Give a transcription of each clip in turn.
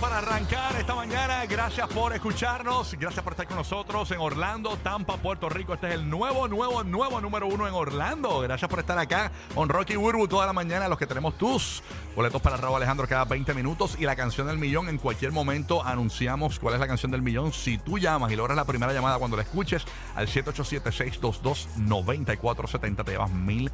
para arrancar esta mañana. Gracias por escucharnos. Gracias por estar con nosotros en Orlando, Tampa, Puerto Rico. Este es el nuevo, nuevo, nuevo número uno en Orlando. Gracias por estar acá con Rocky Burbu toda la mañana. Los que tenemos tus boletos para Raúl Alejandro cada 20 minutos y la canción del millón. En cualquier momento anunciamos cuál es la canción del millón. Si tú llamas y logras la primera llamada cuando la escuches al 787-622-9470, te llevas mil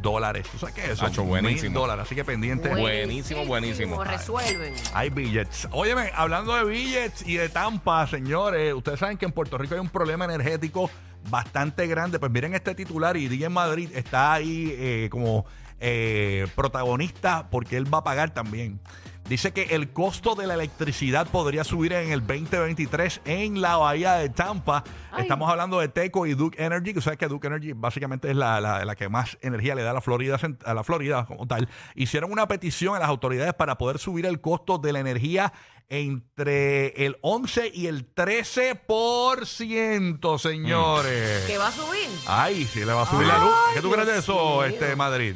dólares. ¿Tú sabes qué es eso? Hacho, Mil buenísimo. dólares. Así que pendiente. Buenísimo, buenísimo. Resuelven. Hay billets. Óyeme, hablando de billets y de Tampa, señores, ustedes saben que en Puerto Rico hay un problema energético bastante grande. Pues miren este titular y DJ Madrid está ahí eh, como eh, protagonista porque él va a pagar también. Dice que el costo de la electricidad podría subir en el 2023 en la bahía de Tampa. Ay. Estamos hablando de Teco y Duke Energy, que sabes que Duke Energy básicamente es la, la- la que más energía le da a la Florida a la Florida como tal. Hicieron una petición a las autoridades para poder subir el costo de la energía entre el 11 y el 13%, señores. ¿Que va a subir? Ay, sí le va a subir la luz. ¿Qué tú crees de Dios eso, este Madrid?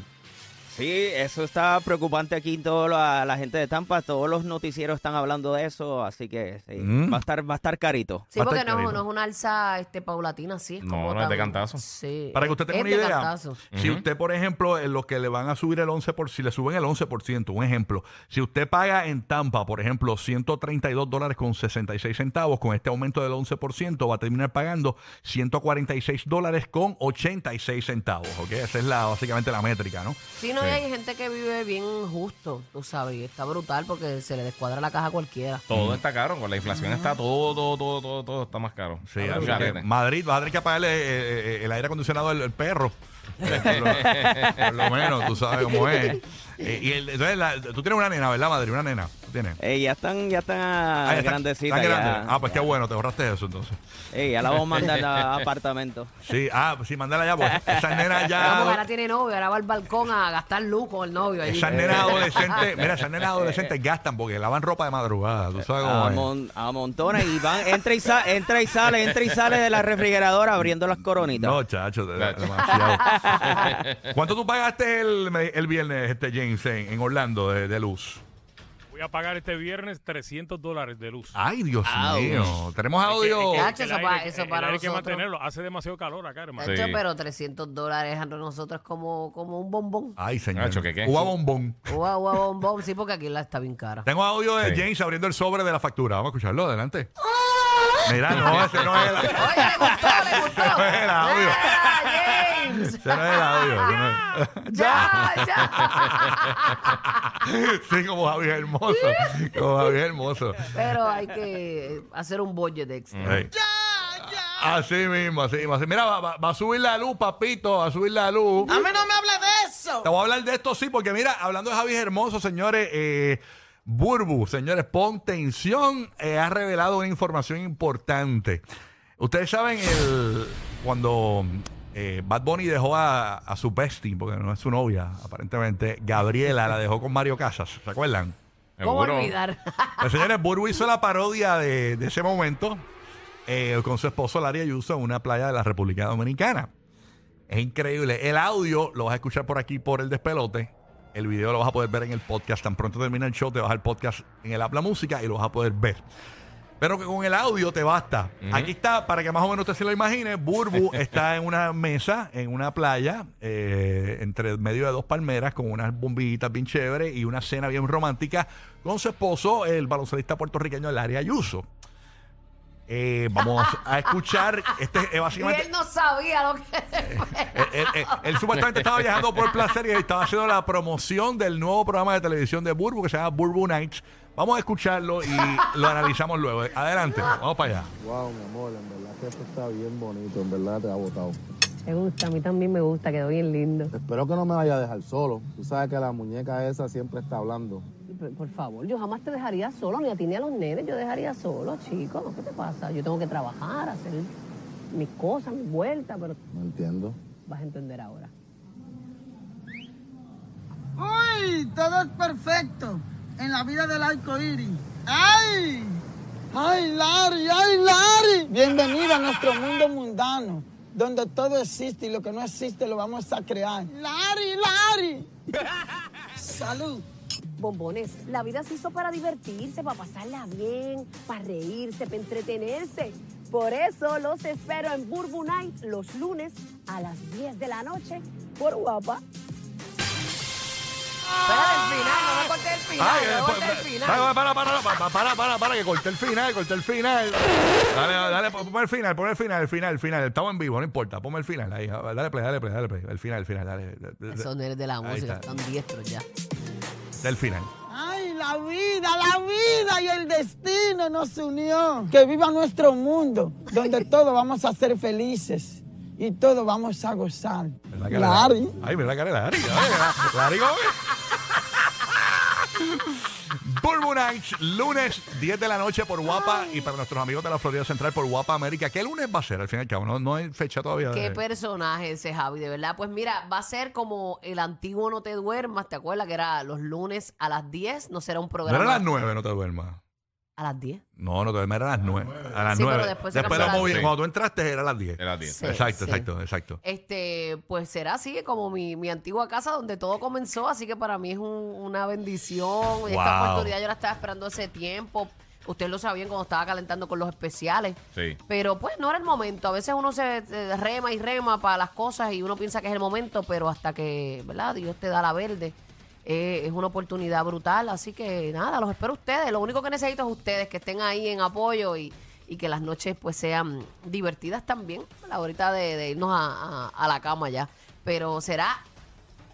Sí, eso está preocupante aquí. Todo la, la gente de Tampa, todos los noticieros están hablando de eso, así que sí, Mm. va a estar va a estar carito. Sí, porque no, carito. no es una alza este, paulatina, sí. Es No, como no es de cantazo. Sí. Para que usted tenga Es una de idea, cantazo. si usted, por ejemplo, en lo que le van a subir el 11%, si le suben el 11%, un ejemplo, si usted paga en Tampa, por ejemplo, 132 dólares con 66 centavos, con este aumento del 11%, va a terminar pagando 146 dólares con 86 centavos, ¿ok? Esa es la, básicamente la métrica, ¿no? Sí, no, y Sí. hay gente que vive bien justo, tú sabes, y está brutal porque se le descuadra la caja a cualquiera. Todo está caro, con la inflación está todo, todo, todo, todo, todo está más caro. Sí, así que Madrid va a tener que apagarle eh, eh, el aire acondicionado al perro. Eh, por, lo, por lo menos, tú sabes cómo es. Eh, y el- entonces, la- tú tienes una nena, ¿verdad, Madrid? Una nena. ¿Tú tienes? Eh, ya están, ya están Ah, ya está- grandecitas. está grande. ya. Ah, pues qué bueno, te ahorraste eso entonces. Eh, ya la vamos a mandar a apartamento. Sí, ah, pues sí, mándala ya, pues esas nenas Vamos, ahora ya. tiene novio, ahora va al balcón a gastar luz con el novio allí. Esas nenas adolescentes, mira, esas nenas adolescentes gastan porque lavan ropa de madrugada, tú sabes cómo A, es. mon- a montones y van, entra y, sa- entra y sale, entra y sale de la refrigeradora abriendo las coronitas. No, chacho, de- Chacho. demasiado. ¿Cuánto tú pagaste el, el viernes, este James, en, en Orlando de, de luz? Voy a pagar este viernes 300 dólares de luz. Ay, Dios mío. Tenemos audio. Es que- es el aire- el aire mantenerlo. Hace demasiado calor acá, hermano. Sí. pero 300 dólares a nosotros es como, como un bombón. Ay, señor. Nacho, ¿qué qué? Uva bombón. Ua, ua, bombón, sí, porque aquí la está bien cara. Tengo audio de Sí. James abriendo el sobre de la factura. Vamos a escucharlo, adelante. Mira, no, ese no es el, Oye, le gustó, le gustó. no es el audio. James. Ese no es el audio. ese no es- Ya, ya. Sí, como Javier Hermoso. Como Javier Hermoso. Pero hay que hacer un budget extra. Ey. Así mismo, así mismo. así. Mira, va, va- va a subir la luz, papito, va a subir la luz. A mí no me hable de eso. Te voy a hablar de esto, sí, porque mira, hablando de Javier Hermoso, señores, eh, Burbu, señores, pon tensión, eh, ha revelado una información importante. Ustedes saben el cuando eh, Bad Bunny dejó a, a su bestie, porque no es su novia, aparentemente, Gabriela la dejó con Mario Casas, ¿se acuerdan? ¿Cómo Seguro. olvidar? Pues, señores, Burbu hizo la parodia de, de ese momento eh, con su esposo Larry Ayuso en una playa de la República Dominicana. Es increíble. El audio lo vas a escuchar por aquí por el despelote. El video lo vas a poder ver en el podcast. Tan pronto termina el show, te vas al podcast en el Habla Música y lo vas a poder ver. Pero que con el audio te basta. Aquí está, para que más o menos usted se lo imagine, Burbu está en una mesa, en una playa, eh, entre medio de dos palmeras, con unas bombillitas bien chéveres y una cena bien romántica con su esposo, el baloncelista puertorriqueño Larry Ayuso. Eh, vamos a escuchar, este es Y básicamente... él no sabía lo que... Él, él- él- él supuestamente estaba viajando por placer y estaba haciendo la promoción del nuevo programa de televisión de Burbu que se llama Burbu Nights. Vamos a escucharlo y lo analizamos luego. Adelante, vamos para allá. Wow, mi amor, en verdad que esto está bien bonito, en verdad te ha botado. Me gusta, a mí también me gusta, quedó bien lindo. Espero que no me vaya a dejar solo. Tú sabes que la muñeca esa siempre está hablando. Por favor, yo jamás te dejaría solo, ni a ti ni a los nenes, yo dejaría solo, chico. ¿Qué te pasa? Yo tengo que trabajar, hacer mis cosas, mis vueltas, pero No entiendo. vas a entender ahora. ¡Uy! Todo es perfecto en la vida del arco iris. ¡Ay! ¡Ay, Larry! ¡Ay, Larry! Bienvenida a nuestro mundo mundano, donde todo existe y lo que no existe lo vamos a crear. ¡Larry, Larry! ¡Salud! Bombones, la vida se hizo para divertirse, para pasarla bien, para reírse, para entretenerse. Por eso los espero en Burbu Night los lunes a las 10 de la noche por Guapa. Espera el final, no me cortes el final, Ay, no me eh, cortes el para, final. para, para, para, para, para, para, para, que corté el final, corté el final. Dale, dale, ponme el final, ponme el final, el final, el final. Estamos en vivo, no importa, ponme el final ahí. Dale play, dale play, dale play. El final, el final, dale. Esos nenes de la música está. están diestros ya. Del final. ¡Ay, la vida, la vida y el destino nos unió! Que viva nuestro mundo, donde todos vamos a ser felices y todos vamos a gozar. ¿Verdad que Larry. Ay, mira la cara de Larry. Ay, Larry Gómez. Burbu Nights, lunes 10 de la noche por Guapa y para nuestros amigos de la Florida Central por Guapa América. ¿Qué lunes va a ser al fin y al cabo? No, no hay fecha todavía. Qué de- personaje ese Javi, de verdad. Pues mira, va a ser como el antiguo No Te Duermas, ¿te acuerdas? Que era los lunes a las 10, no será un No programa. era a las 9, no te duermas. ¿A las 10? No, no duermas, era a las 9. A las Sí, 9. pero después se cambió lo a las moví- 10. Cuando tú entraste era a las 10. Era 10. Sí. exacto, exacto, exacto. Este, pues será así como mi, mi antigua casa donde todo comenzó, así que para mí es un- una bendición. Esta Wow. oportunidad yo la estaba esperando hace tiempo. Ustedes lo sabían cuando estaba calentando con los especiales. Sí. Pero pues no era el momento. A veces uno se eh, rema y rema para las cosas y uno piensa que es el momento, pero hasta que, ¿verdad? Dios te da la verde. Eh, es una oportunidad brutal. Así que nada, los espero ustedes. Lo único que necesito es ustedes que estén ahí en apoyo y, y que las noches pues sean divertidas también. La horita de, de irnos a, a- a la cama ya. Pero será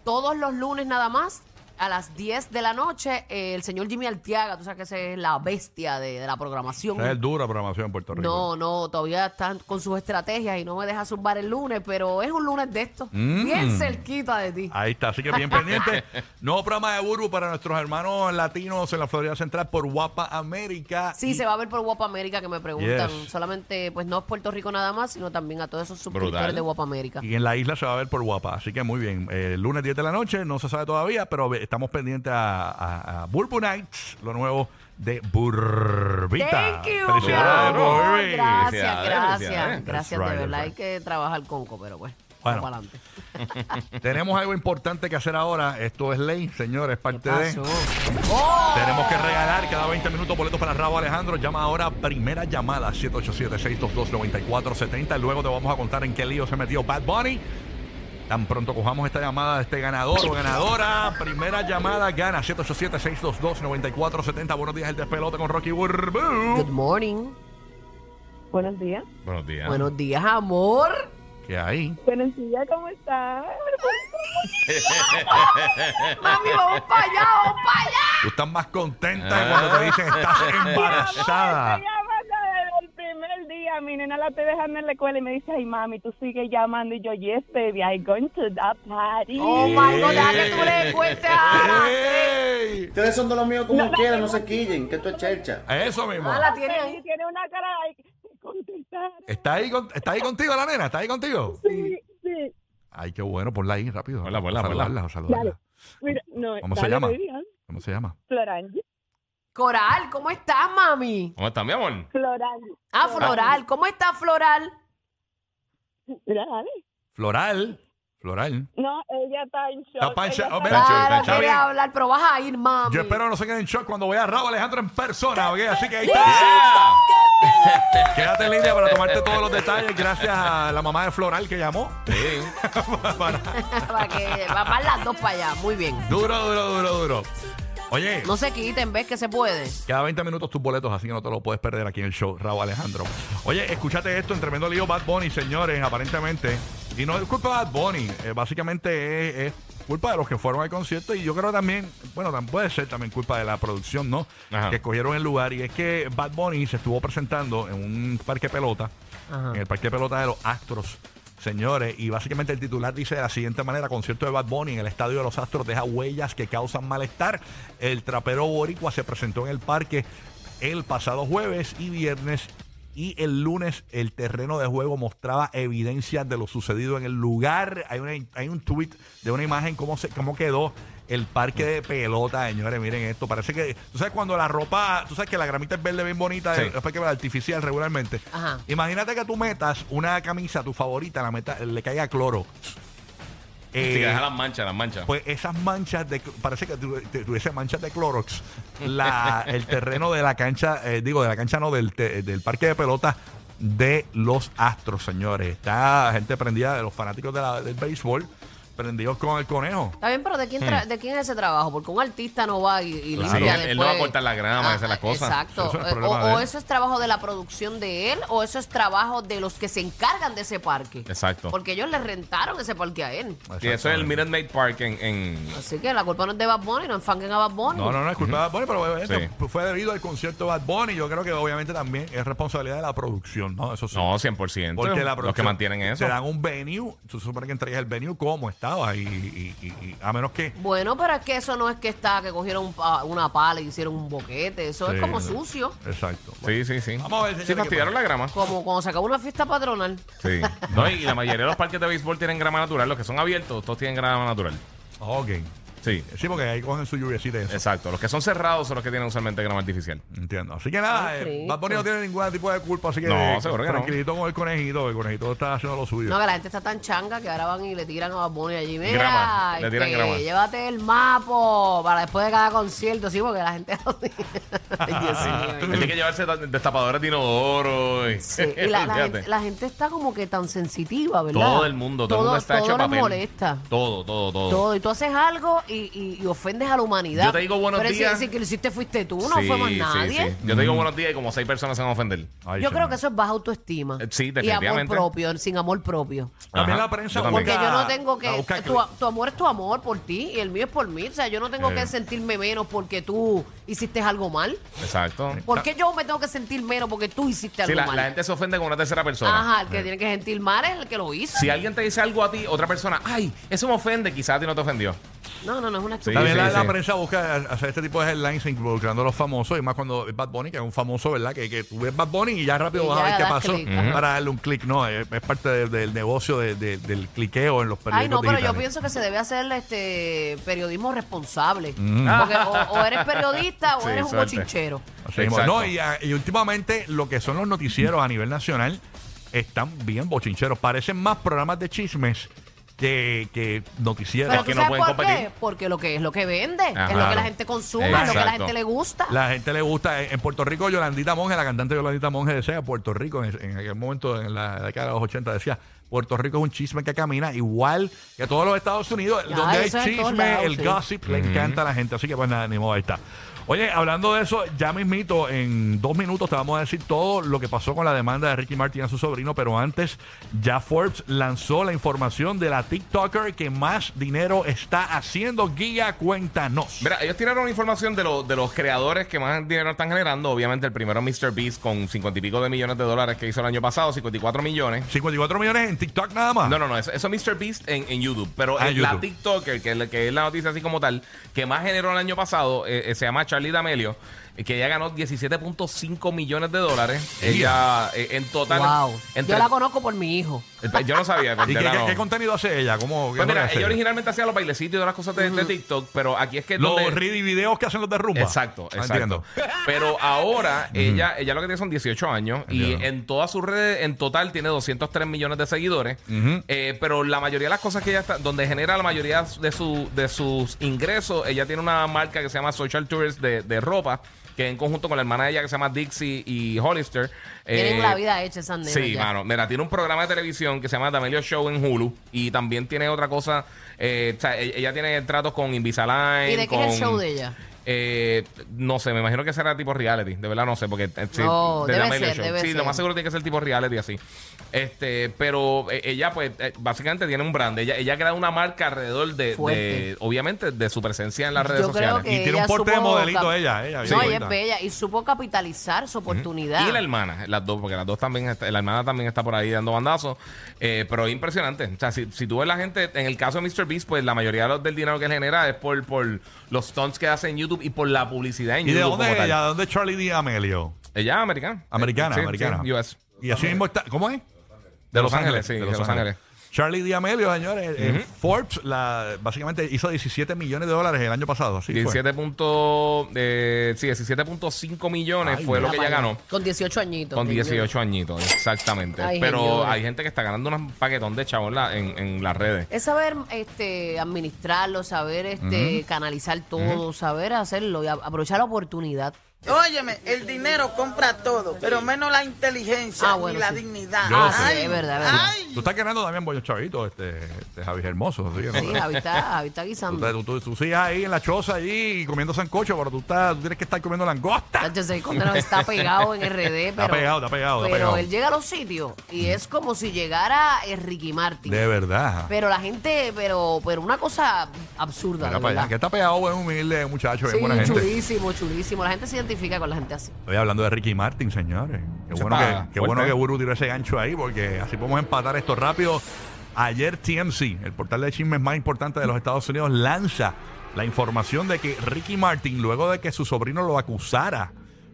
todos los lunes nada más. A las 10 de la noche, eh, el señor Jimmy Altiaga, tú sabes que ese es la bestia de, de la programación. Esa es dura programación en Puerto Rico. No, no, todavía están con sus estrategias y no me deja zumbar el lunes, pero es un lunes de esto. Mm. Bien cerquita de ti. Ahí está, así que bien pendiente. Nuevo programa de Burbu para nuestros hermanos latinos en la Florida Central por Guapa América. Sí, Y- se va a ver por Guapa América que me preguntan. Yes. Solamente, pues no es Puerto Rico nada más, sino también a todos esos suscriptores Brutal. de Guapa América. Y en la isla se va a ver por Guapa. Así que muy bien. Eh, lunes 10 de la noche, no se sabe todavía, pero estamos pendientes a, a, a Burbu Nights, lo nuevo de Burbita. Thank you, mi Felicidades, amor. Burbi. Gracias, Felicidades, gracias. felicidades. Gracias, de verdad. that's Hay que trabajar con co, pero pues, Bueno. vamos para adelante. Tenemos algo importante que hacer ahora. Esto es ley, señores, parte de. Pasó. Tenemos que regalar cada 20 minutos boletos para Rabo Alejandro. Llama ahora, primera llamada, 787-622-9470. Luego te vamos a contar en qué lío se metió Bad Bunny. Tan pronto cojamos esta llamada de este ganador o ganadora. Primera llamada gana 787-622-9470. Buenos días, el despelote con Rocky Good Burbu. morning. Buenos días. Buenos días. Buenos días, amor. ¿Qué hay? Buenos días, ¿cómo estás? Mami, vamos para allá, vamos para allá. Tú estás más contenta que cuando te dicen estás embarazada. Día. Mi nena la estoy dejando en la escuela y me dice, ay, mami, tú sigues llamando. Y yo, yes, baby, I'm going to that party. Oh my God, deja que tú le cuentes a Ana. ¡Ey! Ustedes son de los míos como quieran, no se quillen, que esto es chercha. Eso mismo. Ah, la tiene Y ahí. tiene una cara que contestar. ¿Está ahí, con- ¿Está ahí contigo la nena? ¿Está ahí contigo? Sí, sí. Ay, qué bueno, ponla ahí rápido. Ponla, ponla, ponla. Saludarla, saludarla. Mira, no, ¿Cómo se dale, llama? baby, ah. ¿Cómo se llama? Florangi. Coral, ¿cómo estás, mami? ¿Cómo estás, mi amor? Florangi. Ah, Floral, ¿cómo estás, Floral? Floral. Floral. No, ella está en shock. Está pa' en ella shock. Oh, está- mira, Claro, está quería bien. hablar, pero vas a ir, mami. Yo espero no se queden en shock cuando vea a Rabo Alejandro en persona, ¿ok? Así que ahí está. Quédate en línea para tomarte todos los detalles. Gracias a la mamá de Floral que llamó. Sí. Para- para que van las dos para allá. Muy bien. Duro, duro, duro, duro. Oye, No se quiten, ves que se puede. Cada 20 minutos tus boletos, así que no te lo puedes perder aquí en el show, Raúl Alejandro. Oye, escúchate esto, en tremendo lío Bad Bunny, señores, aparentemente. Y no es culpa de Bad Bunny, eh, básicamente es, es culpa de los que fueron al concierto y yo creo también, bueno, tam- puede ser también culpa de la producción, ¿no? Ajá. Que escogieron el lugar y es que Bad Bunny se estuvo presentando en un parque pelota, Ajá. en el parque pelota de los Astros. Señores, y básicamente el titular dice de la siguiente manera, concierto de Bad Bunny en el Estadio de los Astros deja huellas que causan malestar. El trapero boricua se presentó en el parque el pasado jueves y viernes y el lunes el terreno de juego mostraba evidencias de lo sucedido en el lugar. Hay, hay un tweet de una imagen cómo, se, cómo quedó el parque de pelota, señores. Miren esto. Parece que, tú sabes, cuando la ropa, tú sabes que la gramita es verde bien bonita, Sí. es parque artificial regularmente. Ajá. Imagínate que tú metas una camisa, tu favorita, la meta, le caiga cloro. Eh, Sí, deja las manchas, las manchas. pues esas manchas de parece que tuviese manchas de Clorox la, el terreno de la cancha eh, digo de la cancha no del, te- del parque de pelota de los Astros señores está gente prendida de los fanáticos de la- del béisbol prendidos con el conejo Está bien, pero ¿de quién, tra- ¿de quién es ese trabajo? Porque un artista no va y, y Claro. limpia Sí, él- él no va a cortar la grama y hacer las cosas. Exacto. Eso es Eh, problema o, de o él. eso es trabajo de la producción de él, o eso es trabajo de los que se encargan de ese parque. Exacto. Porque ellos le rentaron ese parque a él. Y eso es el Minute Maid Park en, en- Así que la culpa no es de Bad Bunny, no enfanguen a Bad Bunny. no, no, no es culpa de Bad Bunny, pero obviamente Sí. fue debido al concierto de Bad Bunny. Yo creo que obviamente también es responsabilidad de la producción, ¿no? Eso sí. No, 100%. Porque la los que producción mantienen eso. Te dan un venue, tú supone que entregas el venue como estaba y, y- y- y a menos que Bueno, pero es que eso no es que está, que cogieron un pa- una pala y hicieron un boquete. Eso Sí, es como sucio. Exacto. Sí, sí, sí. Vamos a ver, señores, Sí, qué fastidiaron la grama. Como cuando se acabó una fiesta patronal. Sí. No, y la mayoría de los parques de béisbol tienen grama natural. Los que son abiertos, todos tienen grama natural. Ok. Sí. Sí, porque ahí cogen su lluviecita y eso. Exacto. Los que son cerrados son los que tienen usualmente grama artificial. Entiendo. Así que nada, Ay, eh. Bad Bunny no tiene ningún tipo de culpa, así que No, eh, seguro que no. tranquilito con el conejito, el conejito está haciendo lo suyo. No, que la gente está tan changa que ahora van y le tiran a Bad Bunny allí. Mira, Grama, le tiran este, grama. llévate el mapo para después de cada concierto, sí, porque la gente... Ay, Dios mío. Él tiene que llevarse ta- destapadores de inodoro. Y, Sí, y la, la gente, la gente está como que tan sensitiva, ¿verdad? Todo el mundo, todo, el mundo está todo hecho les papel. molesta. Todo, todo, todo. Todo. Y tú haces algo y, y- y ofendes a la humanidad. Yo te digo buenos Pero si- días. Si, que lo hiciste fuiste tú, no Sí, fue más sí, nadie. sí. Yo te digo buenos días y como seis personas se van a ofender. Ay, Yo señor. creo que eso es baja autoestima. Eh, sí, Y amor definitivamente. propio, sin amor propio. También Ajá, la prensa yo también. Porque yo no tengo la que. busca Tu, tu amor es tu amor por ti y el mío es por mí. O sea, yo no tengo Eh. que sentirme menos porque tú hiciste algo mal. Exacto. ¿Por qué yo me tengo que sentir menos porque tú hiciste algo Sí, la, mal? la gente se ofende con una tercera persona. Ajá, el que tiene que sentir mal es el que lo hizo. Si alguien te dice algo a ti, otra persona, ay, eso me ofende, quizás a ti no te ofendió. No, no, no es una Sí. También sí, la, prensa busca hacer este tipo de headlines involucrando a los famosos y más cuando es Bad Bunny, que es un famoso, ¿verdad? Que, que tú ves Bad Bunny y ya rápido Y vas a ver qué pasó para darle un clic, ¿no? Es, es parte de- del negocio de- de- del cliqueo en los periódicos Ay, no, pero yo pienso que se debe hacer este periodismo responsable. Mm. Porque o, o eres periodista o Sí, eres un bochinchero. No, y, y últimamente lo que son los noticieros a nivel nacional están bien bochincheros. Parecen más programas de chismes que, que noticieros. Pero Es que ¿tú no sabes pueden por qué? competir. Porque lo que es lo que vende, Ajá. es lo que la gente consume, es lo que a la Exacto. gente le gusta. La gente le gusta. En Puerto Rico, Yolandita Monge, la cantante Yolandita Monge decía, Puerto Rico, en, en aquel momento, en la década de los 80, decía, Puerto Rico es un chisme que camina igual que todos los Estados Unidos, Ya, donde hay chisme, lados, el sí. gossip, le encanta a la gente. Así que pues nada, ni modo, ahí está. Oye, hablando de eso, ya mismito, en dos minutos te vamos a decir todo lo que pasó con la demanda de Ricky Martin a su sobrino, pero antes, ya Forbes lanzó la información de la TikToker que más dinero está haciendo. Guía, cuéntanos. Mira, ellos tiraron información de, lo- de los creadores que más dinero están generando. Obviamente, el primero Mr. Beast con 50 y pico de millones de dólares que hizo el año pasado, 54 millones. 54 millones en TikTok nada más. No, no, no, eso, eso es Mr. Beast en, en YouTube. Pero Ah, en la YouTube. TikToker, que es, la- que es la noticia así como tal, que más generó el año pasado, eh, eh, se llama Charlie D'Amelio, eh, que ella ganó 17.5 millones de dólares. Ella, eh, en total. wow. entre- Yo la conozco por mi hijo. Eh, yo no sabía. ¿Y qué, qué- no. qué contenido hace ella? ¿Cómo, qué Pues es lo que mira, hace ella originalmente hacía los bailecitos y todas las cosas de, de TikTok, pero aquí es que es Los donde... ready videos que hacen los de rumba. Exacto, Ah, exacto. Entiendo. Pero ahora ella, ella lo que tiene son 18 años Entiendo. y en todas sus redes, en total, tiene 203 millones de seguidores. Eh, pero la mayoría de las cosas que ella está, donde genera la mayoría de, su, de sus ingresos, ella tiene una marca que se llama Social Tourist de, de ropa, que en conjunto con la hermana de ella que se llama Dixie y Hollister. Tienen eh, la vida hecha nenas Sí, ya. mano. Mira, tiene un programa de televisión que se llama D'Amelio Show en Hulu y también tiene otra cosa. eh, o sea, e- ella tiene tratos con Invisalign. ¿Y de qué es el show de ella? Eh, no sé, me imagino que será tipo reality. De verdad no sé, porque eh, sí, No, de debe D'Amelio ser, Show. debe sí, ser. lo más seguro tiene que ser tipo reality así. Este, pero eh, ella, pues, eh, básicamente tiene un brand. Ella, ella ha creado una marca alrededor de, obviamente, de su presencia en las redes Yo creo sociales. que Y tiene un porte de modelito ella, ella, bien No, ella bonita. es bella y supo capitalizar su oportunidad. Y la hermana, las dos, porque las dos también, la hermana también está por ahí dando bandazos. Eh, pero es impresionante. O sea, si, si tú ves la gente, en el caso de Mr. Beast, pues la mayoría de los- del dinero que él genera es por, por los stunts que hace en YouTube y por la publicidad en ¿Y de YouTube. dónde como es tal. ella? ¿De dónde es Charlie D'Amelio? Ella es americana. Americana, Sí, americana. sí, US. Y así mismo está. ¿Cómo es? De Los Ángeles, sí, de Los Ángeles. Charlie D'Amelio, señores. eh. Forbes la, básicamente hizo 17 millones de dólares el año pasado. Así fue. 17 punto, eh, sí, 17.5 millones Ay, fue lo mira que ella ganó. Con 18 añitos. Con señor. 18 añitos, exactamente. Ay, Pero hay gente que está ganando un paquetón de chavos en, la- en, en las redes. Es saber este, administrarlo, saber este, canalizar todo, saber hacerlo y a- aprovechar la oportunidad. Óyeme, el dinero compra todo, pero menos la inteligencia Ah, bueno, y la sí. dignidad. Yo Ah, sé. sí, es verdad, es verdad. Ay. Tú estás ganando también buenos chavitos, este, este Javi Hermoso. Sí, Javi está, Javi está guisando. tú, tú- tú sigues ahí en la choza allí comiendo sancocho, pero tú, estás, tú tienes que estar comiendo langosta. Ese condenado está pegado en RD, pero, pegado, está pegado, está pero pegado. él llega a los sitios y es como si llegara Ricky Martin. De verdad. Pero la gente, pero, pero una cosa absurda, de allá, verdad. que está pegado, buen humilde muchacho, Sí, buena gente. chulísimo, chulísimo. La gente se identifica con la gente así. Estoy hablando de Ricky Martin, señores. Qué Se bueno, paga, que, qué bueno que Buru tiró ese gancho ahí, porque así podemos empatar esto rápido. Ayer TMC, el portal de chismes más importante de los Estados Unidos, lanza la información de que Ricky Martin, luego de que su sobrino lo acusara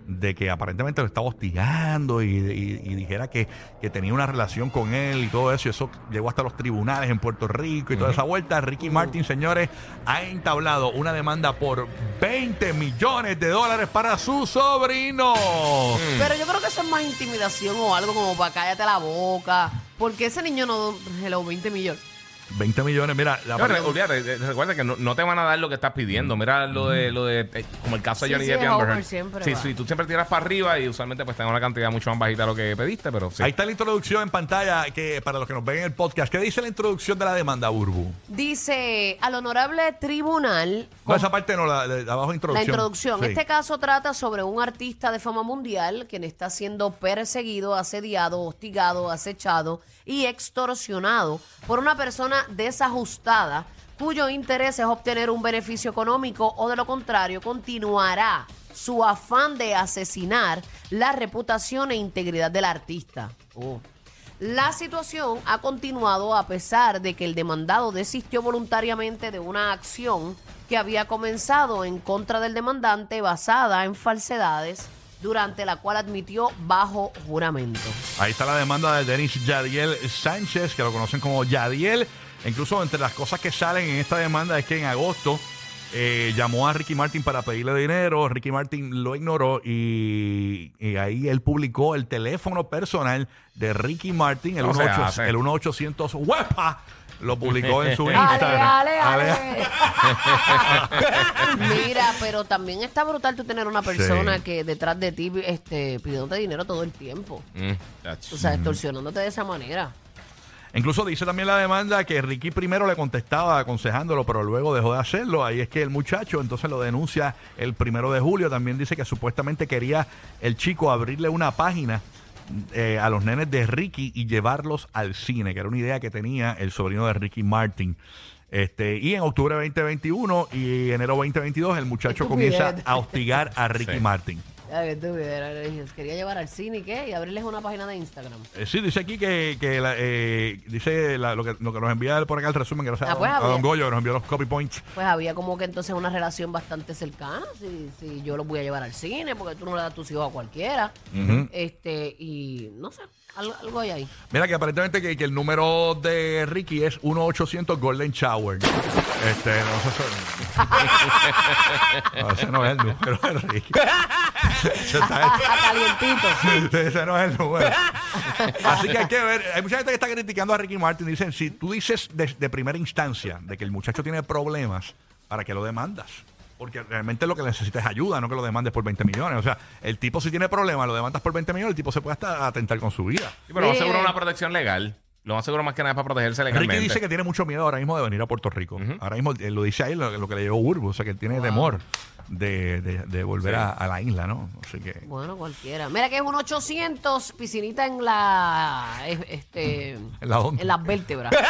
de que aparentemente lo estaba hostigando y, y- y dijera que, que tenía una relación con él y todo eso, y eso llegó hasta los tribunales en Puerto Rico y toda esa vuelta. Ricky Martin, señores, ha entablado una demanda por 20 millones de dólares para su sobrino. Pero yo creo que eso es más intimidación o algo como para cállate la boca. Porque ese niño no. Hello, 20 millones. 20 millones, mira, la No, olvídate, recuerda que no, no te van a dar lo que estás pidiendo. Mira lo de, lo de eh, como el caso de Johnny sí, Depp y es Amber over Heard. siempre, Sí, va. sí, tú siempre tiras para arriba y usualmente pues tenga una cantidad mucho más bajita de lo que pediste, pero sí. Ahí está la introducción en pantalla que para los que nos ven en el podcast. ¿Qué dice la introducción de la demanda, Burbu? Dice al honorable tribunal. No, esa parte no, la de abajo La introducción. introducción. Sí. Este caso trata sobre un artista de fama mundial quien está siendo perseguido, asediado, hostigado, acechado y extorsionado por una persona desajustada cuyo interés es obtener un beneficio económico o de lo contrario continuará su afán de asesinar la reputación e integridad del artista. Oh. La situación ha continuado a pesar de que el demandado desistió voluntariamente de una acción que había comenzado en contra del demandante basada en falsedades, durante la cual admitió bajo juramento. Ahí está la demanda de Denis Yadiel Sánchez, que lo conocen como Yadiel. Incluso entre las cosas que salen en esta demanda es que en agosto eh, llamó a Ricky Martin para pedirle dinero. Ricky Martin lo ignoró y, y ahí él publicó el teléfono personal de Ricky Martin, el No se 1800 hace. el 1800 ¡Huepa! Lo publicó en su Instagram. ale, ale. Ale. Mira, pero también está brutal tú tener una persona Sí. que detrás de ti este, pidiéndote dinero todo el tiempo. Mm. O sea, extorsionándote de esa manera. Incluso dice también la demanda que Ricky primero le contestaba aconsejándolo, pero luego dejó de hacerlo. Ahí es que el muchacho entonces lo denuncia el primero de julio. También dice que supuestamente quería el chico abrirle una página eh, a los nenes de Ricky y llevarlos al cine, que era una idea que tenía el sobrino de Ricky Martin. Este, y en octubre de 2021 y enero 2022 el muchacho comienza a hostigar a Ricky Sí. Martin. Ya, qué estúpido, quería llevar al cine y qué, y abrirles una página de Instagram. Eh, sí, dice aquí que, que la- eh, dice la- lo, que, lo que nos envía por acá el resumen, gracias Ah, a, pues, don, a don había- Goyo, que nos envió los copy points. Pues había como que entonces una relación bastante cercana, si, si yo los voy a llevar al cine, porque tú no le das tus hijos a cualquiera. Ujú. Este, y no sé, algo, algo hay ahí. Mira que aparentemente que, que el número de Ricky es 1-800 Golden Shower. Este, no sé si- No, ese no es el número de Ricky. Ese está- calientito. ese no es el número. Así que hay que ver. Hay mucha gente que está criticando a Ricky Martin. Dicen, si tú dices de, de primera instancia de que el muchacho tiene problemas, ¿para qué lo demandas? Porque realmente lo que necesitas es ayuda, no que lo demandes por 20 millones. O sea, el tipo si tiene problemas, lo demandas por 20 millones, el tipo se puede hasta atentar con su vida. Sí, pero más Mire. seguro una protección legal. Lo más seguro más que nada es para protegerse legalmente. Ricky dice que tiene mucho miedo ahora mismo de venir a Puerto Rico. Ahora mismo él lo dice ahí lo, lo que le llevó Urbo, o sea que él tiene temor de, de- de volver Sí. a, a la isla, ¿no? Así que Bueno, cualquiera. Mira que es un 800 piscinita en la es- este ¿En la dónde? en las vértebras.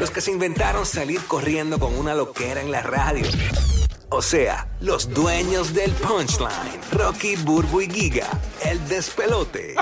Los que se inventaron salir corriendo con una loquera en la radio. O sea, los dueños del punchline. Rocky, Burbu y Giga. El despelote.